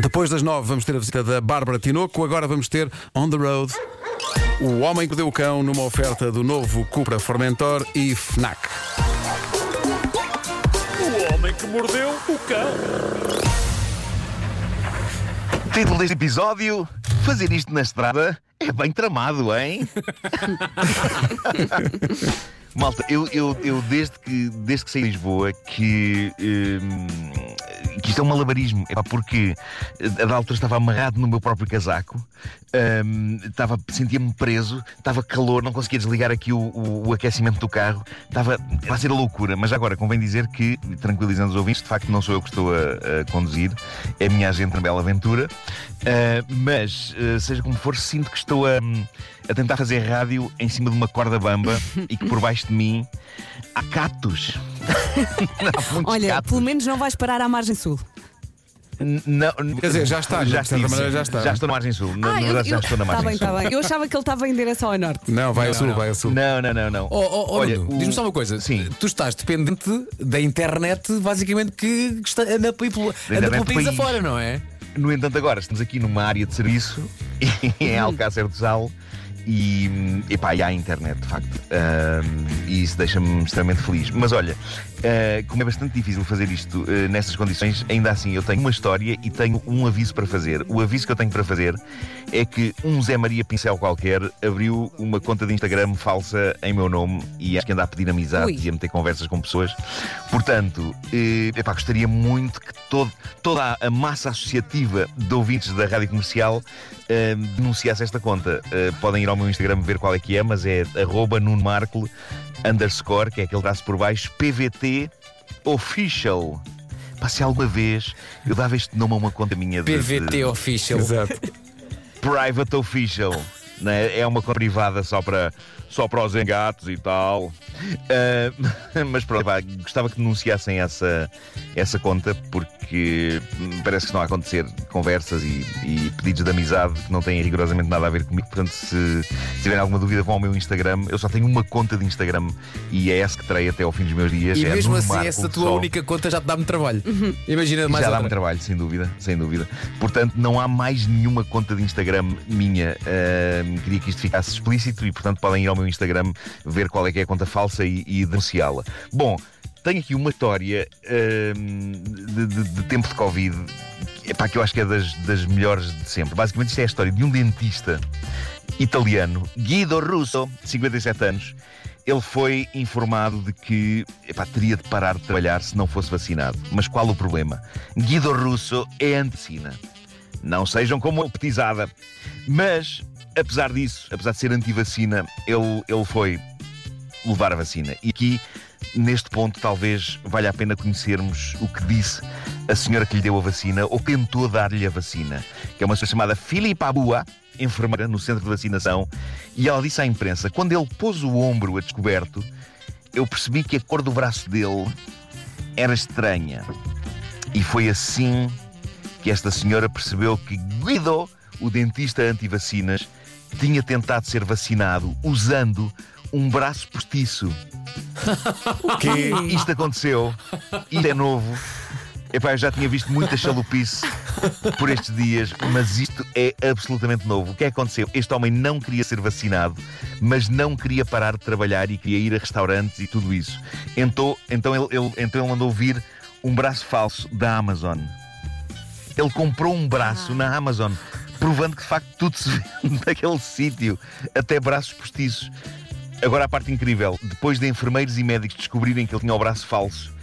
Depois das nove vamos ter a visita da Bárbara Tinoco, agora vamos ter On the Road. O Homem que Deu o Cão numa oferta do novo Cupra Formentor e FNAC. O homem que mordeu o cão. Título deste episódio: Fazer isto na estrada é bem tramado, hein? Malta, eu, eu, eu desde, que, desde que saí de Lisboa que. hum, que isto é um malabarismo, Epá, porque a da altura estava amarrado no meu próprio casaco, hum, estava, sentia-me preso, estava calor, não conseguia desligar aqui o, o- o aquecimento do carro, estava a ser a loucura. Mas agora convém dizer que, tranquilizando os ouvintes, de facto não sou eu que estou a, a conduzir, é a minha agente na Bela Aventura. Uh, mas, uh, seja como for, sinto que estou a, a tentar fazer rádio em cima de uma corda bamba e que por baixo de mim há catos. Olha, pelo menos não vais parar à margem sul. Não, Quer dizer, já está, já maneira sim. já está. Já estou na margem sul. Na, na eu- verdade, já eu- estou na Tá margem bem, sul. tá bem. Eu achava que ele estava em direção ao norte. Não, vai a sul, não. vai a sul. Não, não, não, não. Oh, oh, oh, Olha, o- diz-me só uma coisa. Sim. Tu estás dependente da internet, basicamente, que está, anda, pelo- anda pelo país país. afora, não é? No entanto, agora estamos aqui numa área de serviço em Alcácer do Sal e, epá, e há internet, de facto. Ahm, e isso deixa-me extremamente feliz. Mas olha, ah, como é bastante difícil fazer isto ah, nestas condições, ainda assim eu tenho uma história e tenho um aviso para fazer. O aviso que eu tenho para fazer é que um Zé Maria Pincel qualquer abriu uma conta de Instagram falsa em meu nome e acho que anda a pedir amizade Ui. e a meter conversas com pessoas. Portanto, eh, epá, gostaria muito que todo- toda a massa associativa de ouvintes da rádio comercial eh, denunciasse esta conta. Podem ir ao meu Instagram ver qual é que é, mas é arroba Nuno underscore, que é aquele traço por baixo, PVT Official. Pá, se alguma vez eu dava este nome a uma conta minha de, PVT de Official. Exato. Private Official. Né? É uma conta privada só para, só para os engatos e tal. Ah, mas pronto, pá, gostava que denunciassem essa, essa conta porque parece que estão a acontecer conversas e, e pedidos de amizade que não têm rigorosamente nada a ver comigo. Portanto, se, se tiverem alguma dúvida, vão ao meu Instagram. Eu só tenho uma conta de Instagram e é essa que terei até ao fim dos meus dias. E é mesmo assim, Marco, essa tua única conta já te dá-me trabalho. Imagina mais Já dá-me trabalho, sem dúvida, sem dúvida. Portanto, não há mais nenhuma conta de Instagram minha. Queria que isto ficasse explícito e, portanto, podem ir ao meu Instagram ver qual é que é a conta falsa e, e denunciá-la. Bom, tenho aqui uma história ahm, de, de- de tempo de Covid epá, que eu acho que é das, das melhores de sempre. Basicamente, isto é a história de um dentista italiano, Guido Russo, 57 anos. Ele foi informado de que epá, teria de parar de trabalhar se não fosse vacinado. Mas qual o problema? Guido Russo é anti-vacina. Não sejam como eu, petizada. Mas, apesar disso, apesar de ser anti-vacina, ele, ele foi levar a vacina. E aqui, neste ponto, talvez valha a pena conhecermos o que disse a senhora que lhe deu a vacina, ou tentou dar-lhe a vacina, que é uma senhora chamada Filipa Abua, enfermeira no centro de vacinação, e ela disse à imprensa: quando ele pôs o ombro a descoberto, eu percebi que a cor do braço dele era estranha. E foi assim que esta senhora percebeu que Guido, o dentista anti-vacinas, tinha tentado ser vacinado usando um braço postiço. O quê? Isto aconteceu, isto é novo. Epá, eu já tinha visto muita chalupice por estes dias, mas isto é absolutamente novo. O que é que aconteceu? Este homem não queria ser vacinado, mas não queria parar de trabalhar e queria ir a restaurantes e tudo isso. Então, então, ele, ele- então ele mandou vir um braço falso da Amazon. Ele comprou um braço na Amazon, provando que de facto tudo se vende naquele sítio, até braços postiços. Agora a parte incrível, depois de enfermeiros e médicos descobrirem que ele tinha o braço falso,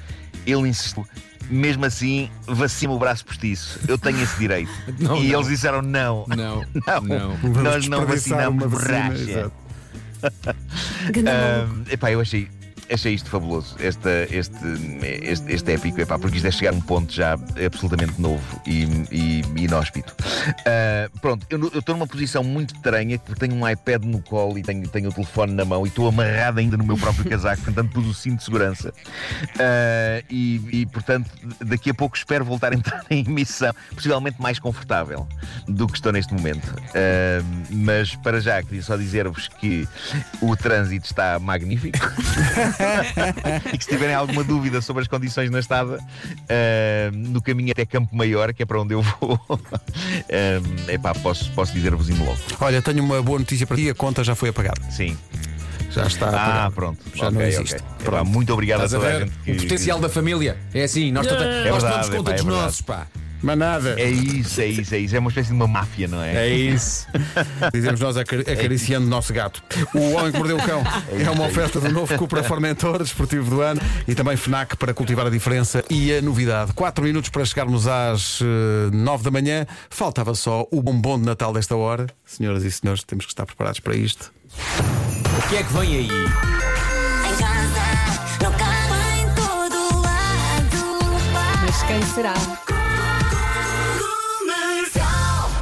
ele insistiu. Mesmo assim, vacina o braço postiço. Eu tenho esse direito. Não, e não. eles disseram não. Não, Não, não. Nós não vacinamos borracha. Ah, epá, eu achei, achei isto fabuloso, esta, este, este, este épico, epá, porque isto é chegar a um ponto já absolutamente novo e, e, e inóspito. Ah, pronto, eu estou numa posição muito estranha, porque tenho um iPad no colo e tenho, tenho o telefone na mão e estou amarrado ainda no meu próprio casaco, portanto pus o cinto de segurança. Ah, e, e, portanto, daqui a pouco espero voltar a entrar em emissão, possivelmente mais confortável do que estou neste momento. Ah, mas para já, queria só dizer-vos que o trânsito está magnífico. e que se tiverem alguma dúvida sobre as condições na estrada, ah, no caminho até Campo Maior, que é para onde eu vou, é epá, posso, posso dizer-vos indo logo. Olha, tenho uma boa notícia para ti: a conta já foi apagada. Sim. Já está Ah, apagada. pronto. Já Ok, não existe. Epá, Pronto. muito obrigado a Estás a toda a ver? gente que. O potencial da família. É assim, nós, nós verdade, tomamos epá, conta é dos verdade. nossos, pá. Mas nada. É isso, é isso, é isso. É uma espécie de uma máfia, não é? É isso. Dizemos nós acari- acariciando o nosso gato. O Homem que Mordeu o Cão é uma oferta do novo Cupra Formentor, desportivo do ano, e também FNAC para cultivar a diferença e a novidade. Quatro minutos para chegarmos às eh, nove da manhã. Faltava só o bombom de Natal desta hora. Senhoras e senhores, temos que estar preparados para isto. O que é que vem aí? Em casa, no carro, em todo lado. Mas quem será?